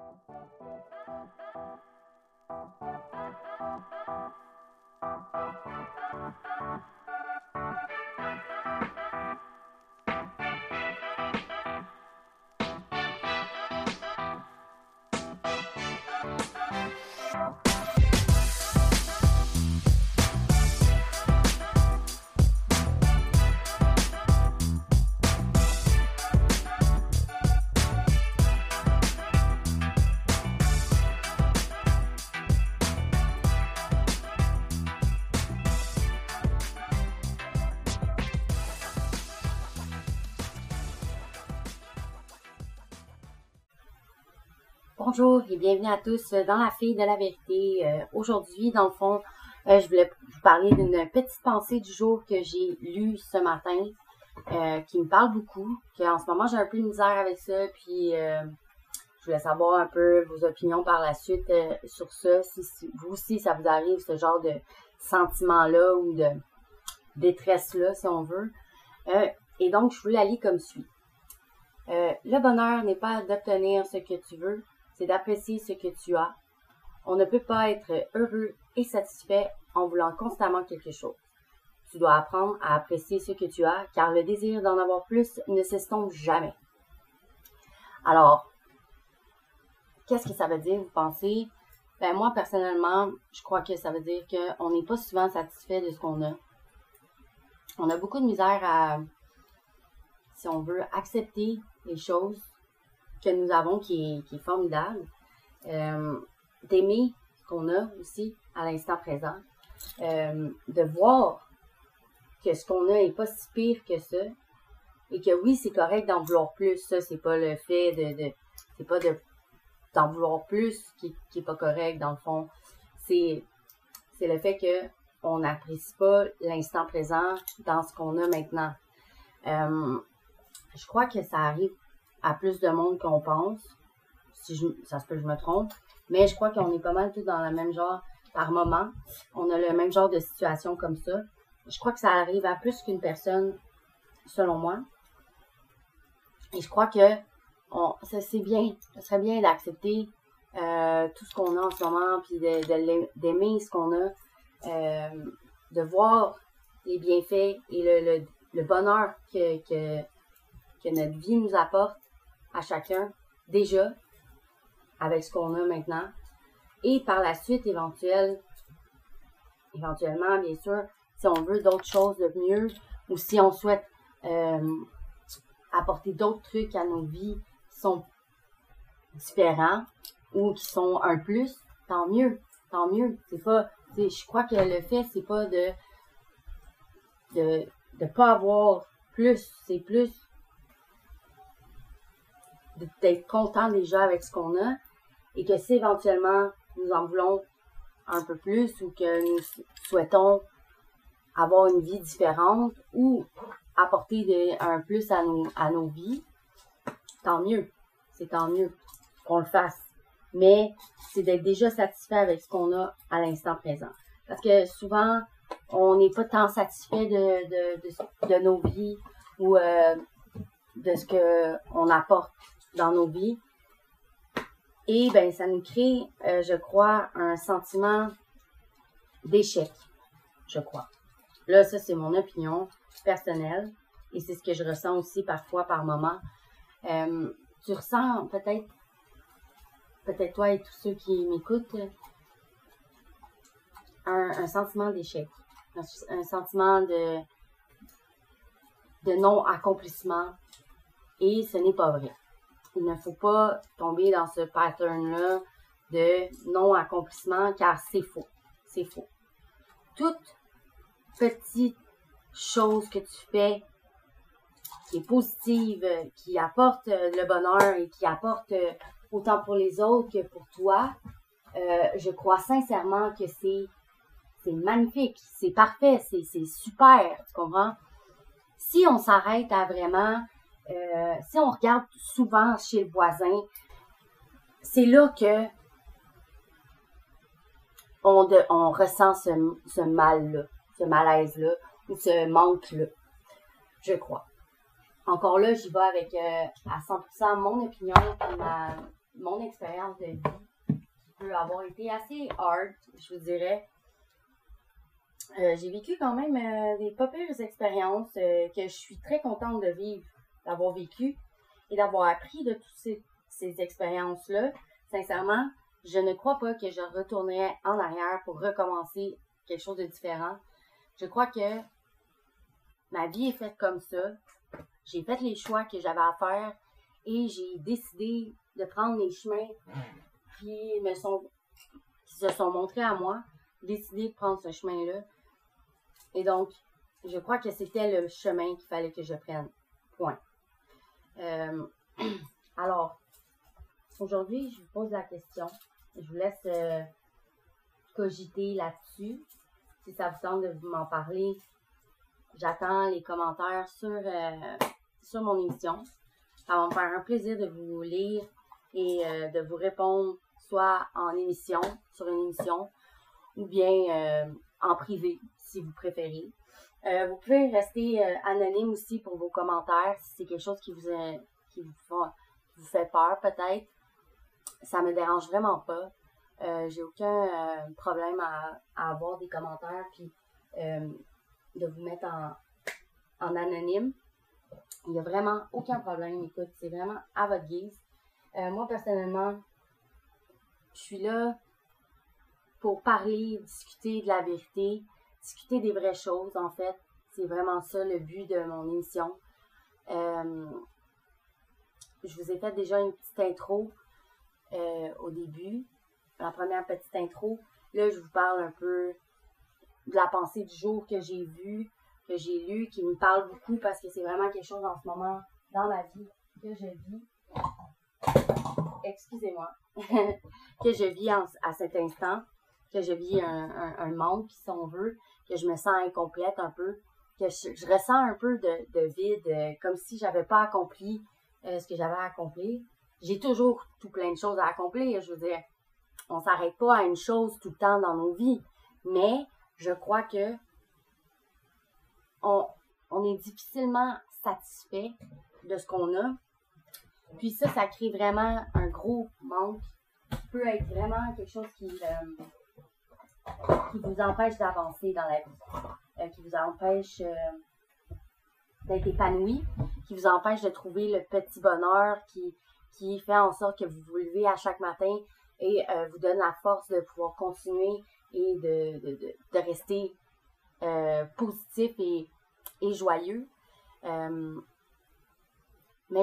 Thank you. Bonjour et bienvenue à tous dans la fille de la vérité. Euh, aujourd'hui, dans le fond, euh, je voulais vous parler d'une petite pensée du jour que j'ai lue ce matin, euh, qui me parle beaucoup, qu'en ce moment j'ai un peu de misère avec ça, puis je voulais savoir un peu vos opinions par la suite sur ça, si, vous aussi ça vous arrive ce genre de sentiment-là ou de détresse-là, si on veut. et donc, je la lis comme suit. le bonheur n'est pas d'obtenir ce que tu veux, c'est d'apprécier ce que tu as. On ne peut pas être heureux et satisfait en voulant constamment quelque chose. Tu dois apprendre à apprécier ce que tu as, car le désir d'en avoir plus ne s'estompe jamais. Alors, qu'est-ce que ça veut dire, vous pensez? Ben, moi, personnellement, je crois que ça veut dire qu'on n'est pas souvent satisfait de ce qu'on a. On a beaucoup de misère à, si on veut, accepter les choses que nous avons qui est, formidable. Euh, d'aimer ce qu'on a aussi à l'instant présent. Euh, de voir que ce qu'on a n'est pas si pire que ça. Et que oui, c'est correct d'en vouloir plus. Ça, c'est pas le fait de. c'est pas de d'en vouloir plus qui, qui est pas correct, dans le fond. C'est, c'est le fait que on n'apprécie pas l'instant présent dans ce qu'on a maintenant. Euh, je crois que ça arrive à plus de monde qu'on pense. Si je, ça se peut que je me trompe. Mais je crois qu'on est pas mal tous dans le même genre par moment. On a le même genre de situation comme ça. Je crois que ça arrive à plus qu'une personne, selon moi. Et je crois que ça c'est bien. Ce serait bien d'accepter euh, tout ce qu'on a en ce moment, puis d'aimer ce qu'on a, euh, de voir les bienfaits et le, bonheur que notre vie nous apporte à chacun déjà avec ce qu'on a maintenant. Et par la suite, éventuellement, éventuellement, bien sûr, si on veut d'autres choses de mieux ou si on souhaite euh, apporter d'autres trucs à nos vies qui sont différents ou qui sont un plus, tant mieux, tant mieux. C'est pas, je crois que le fait, c'est pas de, de, de pas avoir plus, c'est plus d'être content déjà avec ce qu'on a et que si éventuellement nous en voulons un peu plus ou que nous souhaitons avoir une vie différente ou apporter un plus à nos, à nos vies, tant mieux. C'est tant mieux qu'on le fasse. Mais c'est d'être déjà satisfait avec ce qu'on a à l'instant présent. Parce que souvent, on n'est pas tant satisfait de, de, nos vies ou euh, de ce qu'on apporte dans nos vies. Et ben, ça nous crée, euh, je crois, un sentiment d'échec, je crois. Là, ça, c'est mon opinion personnelle et c'est ce que je ressens aussi parfois par moment. Euh, tu ressens peut-être, peut-être toi et tous ceux qui m'écoutent, un, sentiment d'échec, un, sentiment de, de non-accomplissement et ce n'est pas vrai il ne faut pas tomber dans ce pattern-là de non-accomplissement car c'est faux. C'est faux. Toute petite chose que tu fais qui est positive, qui apporte le bonheur et qui apporte autant pour les autres que pour toi, euh, je crois sincèrement que c'est c'est magnifique, c'est parfait, c'est super, tu comprends? Si on s'arrête à vraiment euh, si on regarde souvent chez le voisin, c'est là que on, ressent ce, mal-là, ce malaise-là, ou ce manque-là, je crois. Encore là, j'y vais avec euh, à 100% mon opinion et mon expérience de vie qui peut avoir été assez hard, je vous dirais. Euh, j'ai vécu quand même des pas pires expériences que je suis très contente de vivre, d'avoir vécu et d'avoir appris de toutes ces, ces expériences-là. Sincèrement, je ne crois pas que je retournerai en arrière pour recommencer quelque chose de différent. Je crois que ma vie est faite comme ça. J'ai fait les choix que j'avais à faire et j'ai décidé de prendre les chemins qui me sont qui se sont montrés à moi, décidé de prendre ce chemin-là. Et donc, je crois que c'était le chemin qu'il fallait que je prenne. Point. Euh, alors, aujourd'hui, je vous pose la question. Je vous laisse euh, cogiter là-dessus. Si ça vous tente de m'en parler, j'attends les commentaires sur, euh, sur mon émission. Ça va me faire un plaisir de vous lire et de vous répondre soit en émission, sur une émission, ou bien en privé, si vous préférez. Euh, vous pouvez rester euh, anonyme aussi pour vos commentaires si c'est quelque chose qui vous, qui vous, fait peur peut-être. Ça me dérange vraiment pas. Euh, j'ai aucun problème à, avoir des commentaires puis de vous mettre en, en anonyme. Il n'y a vraiment aucun problème. Écoute, c'est vraiment à votre guise. moi, personnellement, je suis là pour parler, discuter de la vérité, discuter des vraies choses, en fait. C'est vraiment ça le but de mon émission. Euh, je vous ai fait déjà une petite intro euh, au début, la première petite intro. Là, je vous parle un peu de la pensée du jour que j'ai vue, que j'ai lu, qui me parle beaucoup parce que c'est vraiment quelque chose en ce moment dans ma vie que je vis. Excusez-moi. que je vis à cet instant que je vis un, un, manque, si on veut, que je me sens incomplète un peu, que je, ressens un peu de, vide, euh, comme si j'avais pas accompli euh, ce que j'avais à accomplir. J'ai toujours tout plein de choses à accomplir, je veux dire. On s'arrête pas à une chose tout le temps dans nos vies, mais je crois que on, on est difficilement satisfait de ce qu'on a. Puis ça, ça crée vraiment un gros manque qui peut être vraiment quelque chose qui, euh, qui vous empêche d'avancer dans la vie, euh, qui vous empêche euh, d'être épanoui, qui vous empêche de trouver le petit bonheur qui, qui fait en sorte que vous vous levez à chaque matin et euh, vous donne la force de pouvoir continuer et de, de, de, de rester positif et, et joyeux. mais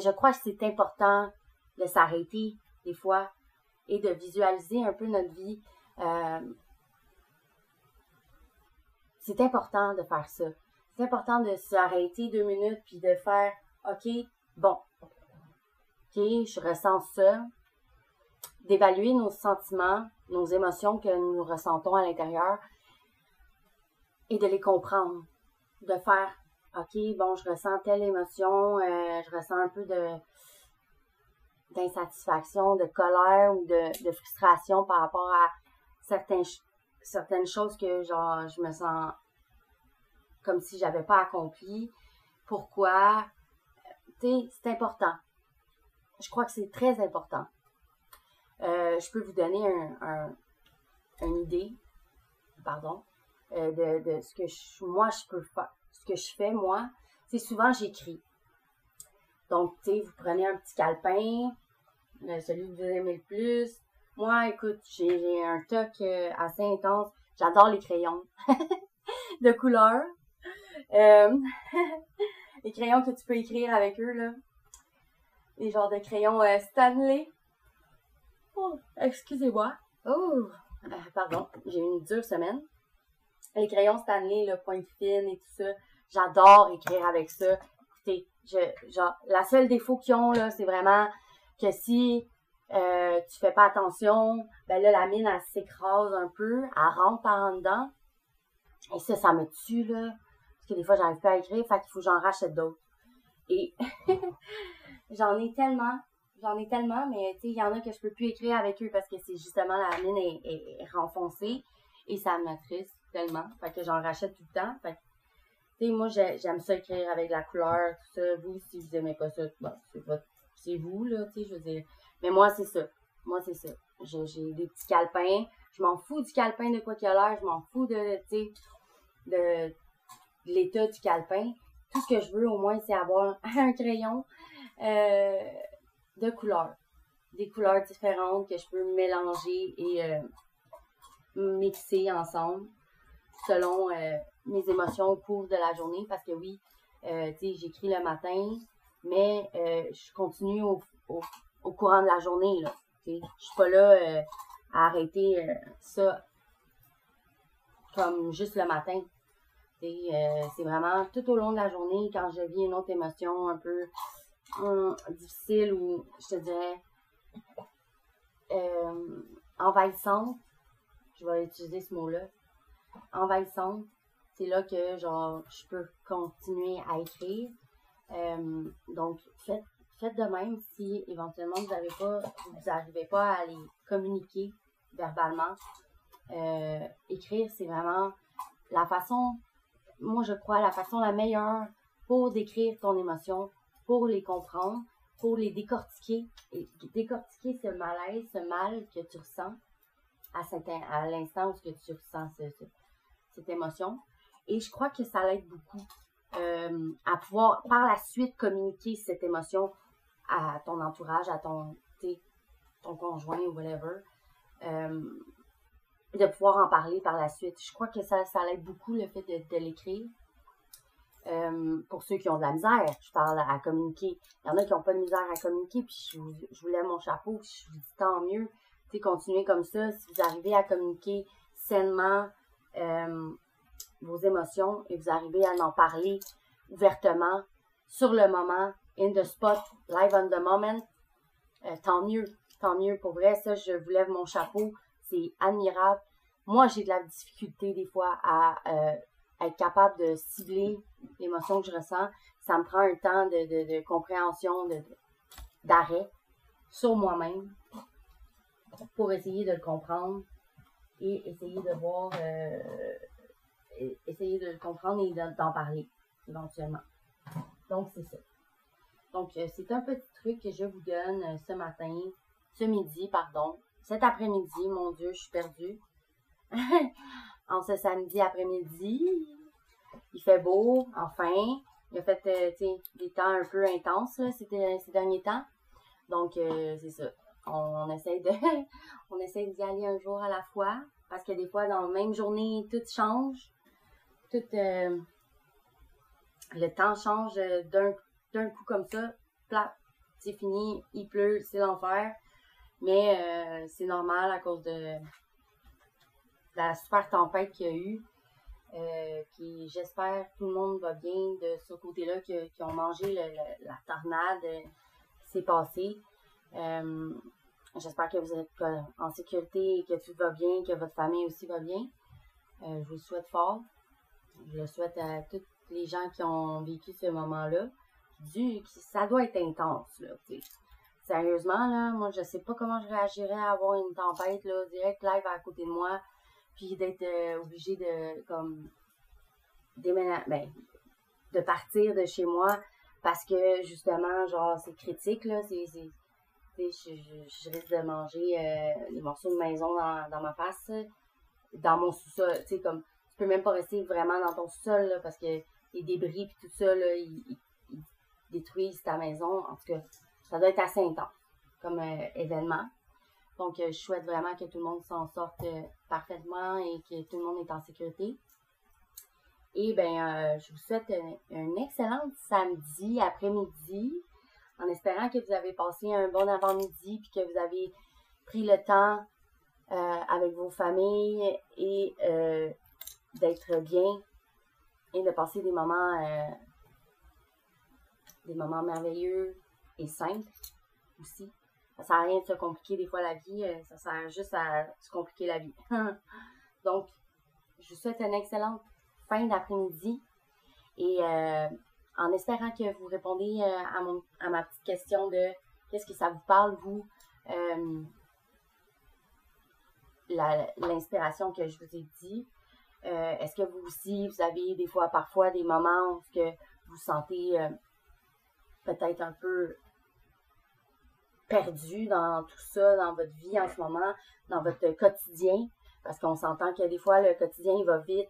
je crois que c'est important de s'arrêter des fois et de visualiser un peu notre vie. C'est important de faire ça. C'est important de s'arrêter deux minutes puis de faire OK, bon, OK, je ressens ça. D'évaluer nos sentiments, nos émotions que nous ressentons à l'intérieur et de les comprendre. De faire OK, bon, je ressens telle émotion, euh, je ressens un peu de d'insatisfaction, de colère ou de, de frustration par rapport à certains certaines choses que genre je me sens comme si j'avais pas accompli. Pourquoi? Tu sais, c'est important. Je crois que c'est très important. Euh, je peux vous donner un, une idée, pardon, euh, de, de, ce que je, moi je peux faire. Ce que je fais, moi, c'est souvent j'écris. Donc, tu sais, vous prenez un petit calepin, euh, celui que vous aimez le plus, moi, écoute, j'ai un toc euh, assez intense. J'adore les crayons de couleur. Euh, les crayons que tu peux écrire avec eux, là. Les genres de crayons euh, Stanley. Oh, excusez-moi. Oh, pardon, j'ai eu une dure semaine. Les crayons Stanley, le pointe fine et tout ça. J'adore écrire avec ça. Écoutez, je, genre, la seule défaut qu'ils ont, là, c'est vraiment que si euh, tu fais pas attention, ben là, la mine, elle s'écrase un peu, elle rentre par en dedans. Et ça, ça me tue, là. Parce que des fois, j'arrive pas à écrire, fait qu'il faut que j'en rachète d'autres. Et j'en ai tellement, j'en ai tellement, mais tu sais, il y en a que je peux plus écrire avec eux parce que c'est justement la mine est, est, renfoncée et ça m'attriste tellement. Fait que j'en rachète tout le temps. Tu sais, moi, j'aime ça écrire avec la couleur, tout ça. Vous, si vous aimez pas ça, bon, c'est c'est vous, là, tu sais, je veux dire. Mais moi, c'est ça. Moi, c'est ça. J'ai des petits calepins. Je m'en fous du calepin de quoi qu'il a l'air. Je m'en fous de, de, l'état du calepin. Tout ce que je veux, au moins, c'est avoir un crayon euh, de couleurs. Des couleurs différentes que je peux mélanger et euh, mixer ensemble selon euh, mes émotions au cours de la journée. Parce que oui, j'écris le matin, mais je continue au, courant de la journée. Là. Je suis pas là euh, à arrêter euh, ça comme juste le matin. Euh, c'est vraiment tout au long de la journée quand je vis une autre émotion un peu hum, difficile ou je te dirais envahissante. Je vais utiliser ce mot-là. Envahissante. C'est là que genre je peux continuer à écrire. donc faites faites de même si éventuellement vous n'arrivez pas, à les communiquer verbalement. Euh, écrire, c'est vraiment la façon, moi je crois, la façon la meilleure pour décrire ton émotion, pour les comprendre, pour les décortiquer et décortiquer ce malaise, ce mal que tu ressens à, à l'instant où tu ressens cette émotion. Et je crois que ça l'aide beaucoup euh, à pouvoir par la suite communiquer cette émotion à ton entourage, à ton, ton conjoint ou whatever, euh, de pouvoir en parler par la suite. Je crois que ça, ça l'aide beaucoup le fait de, l'écrire. Euh, pour ceux qui ont de la misère, je parle à, communiquer. Il y en a qui n'ont pas de misère à communiquer, puis je vous, je lève mon chapeau, puis je vous dis tant mieux. Tu continuez comme ça. Si vous arrivez à communiquer sainement euh, vos émotions et vous arrivez à en parler ouvertement sur le moment, in the spot, live on the moment, euh, tant mieux, tant mieux. Pour vrai, ça, je vous lève mon chapeau. C'est admirable. Moi, j'ai de la difficulté des fois à euh, être capable de cibler l'émotion que je ressens. Ça me prend un temps de, compréhension, de, d'arrêt sur moi-même pour essayer de le comprendre et essayer de voir, euh, essayer de le comprendre et d'en parler éventuellement. Donc, c'est ça. Donc, euh, c'est un petit truc que je vous donne euh, ce matin, ce midi, pardon, cet après-midi. Mon Dieu, je suis perdue. en ce samedi après-midi, il fait beau, enfin. Il a fait euh, des temps un peu intenses ces, derniers temps. Donc, c'est ça. On, essaie de on d'y aller un jour à la fois. Parce que des fois, dans la même journée, tout change. Tout le temps change d'un d'un coup comme ça, plat, c'est fini, il pleut, c'est l'enfer. Mais euh, c'est normal à cause de, la super tempête qu'il y a eu. Euh, qui j'espère tout le monde va bien de ce côté-là qui, ont mangé la tornade euh, qui s'est passée. j'espère que vous êtes en sécurité et que tout va bien, que votre famille aussi va bien. je vous le souhaite fort. Je le souhaite à tous les gens qui ont vécu ce moment-là du, ça doit être intense, là, Sérieusement, là, moi, je sais pas comment je réagirais à avoir une tempête, là, direct live à côté de moi, puis d'être euh, obligé de, comme, déménager, ben, de partir de chez moi parce que, justement, genre, c'est critique, là, c'est, je, je, risque de manger euh, des morceaux de maison dans, ma face, dans mon sous-sol, tu sais, comme, tu peux même pas rester vraiment dans ton sous-sol, là, parce que les débris et tout ça, là, ils détruisent ta maison. En tout cas, ça doit être assez intense comme euh, événement. Donc, euh, je souhaite vraiment que tout le monde s'en sorte euh, parfaitement et que tout le monde est en sécurité. Et bien, je vous souhaite un, excellent samedi après-midi, en espérant que vous avez passé un bon avant-midi puis que vous avez pris le temps avec vos familles et d'être bien et de passer des moments des moments merveilleux et simples aussi. Ça sert à rien de se compliquer des fois la vie, euh, ça sert juste à se compliquer la vie. Donc, je vous souhaite une excellente fin d'après-midi et euh, en espérant que vous répondez euh, à, mon, à ma petite question de qu'est-ce que ça vous parle, vous, l'inspiration que je vous ai dit. Est-ce que vous aussi, vous avez des fois, parfois, des moments où que vous sentez peut-être un peu perdu dans tout ça, dans votre vie en ce moment, dans votre quotidien, parce qu'on s'entend que des fois, le quotidien, il va vite,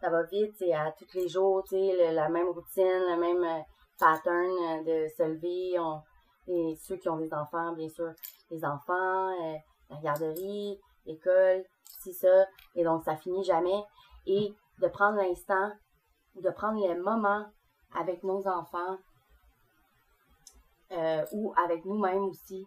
ça va vite, c'est à tous les jours, tu sais, la même routine, le même euh, pattern euh, de se lever, et ceux qui ont des enfants, bien sûr, les enfants, euh, la garderie, l'école, c'est ça, et donc ça finit jamais, et de prendre l'instant, de prendre les moments avec nos enfants, euh, ou avec nous-mêmes aussi,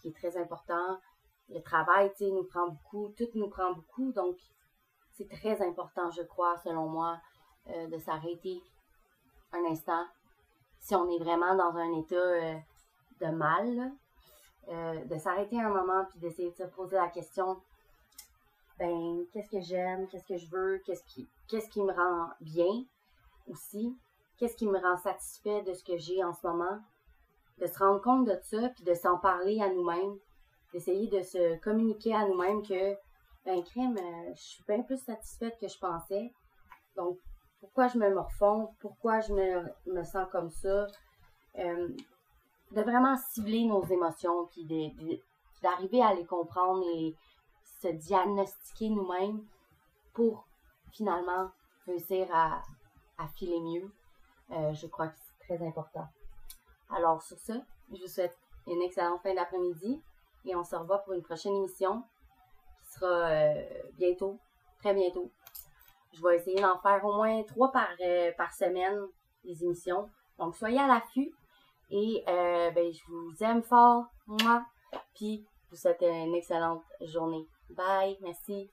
qui est très important. Le travail, tu sais, nous prend beaucoup, tout nous prend beaucoup, donc c'est très important, je crois, selon moi, euh, de s'arrêter un instant. Si on est vraiment dans un état euh, de mal, de s'arrêter un moment puis d'essayer de se poser la question ben qu'est-ce que j'aime, qu'est-ce que je veux, qu'est-ce qui qu'est-ce qui me rend bien aussi, qu'est-ce qui me rend satisfait de ce que j'ai en ce moment, de se rendre compte de ça, puis de s'en parler à nous-mêmes, d'essayer de se communiquer à nous-mêmes que, ben, crème, euh, je suis bien plus satisfaite que je pensais. Donc, pourquoi je me morfonds, pourquoi je me, sens comme ça, euh, de vraiment cibler nos émotions, puis d'arriver à les comprendre et se diagnostiquer nous-mêmes pour finalement réussir à, filer mieux. Euh, je crois que c'est très important. Alors sur ce, je vous souhaite une excellente fin d'après-midi et on se revoit pour une prochaine émission qui sera euh, bientôt, très bientôt. Je vais essayer d'en faire au moins trois par, euh, semaine, les émissions. Donc soyez à l'affût et euh, ben, je vous aime fort, moi, puis je vous souhaite une excellente journée. Bye, merci.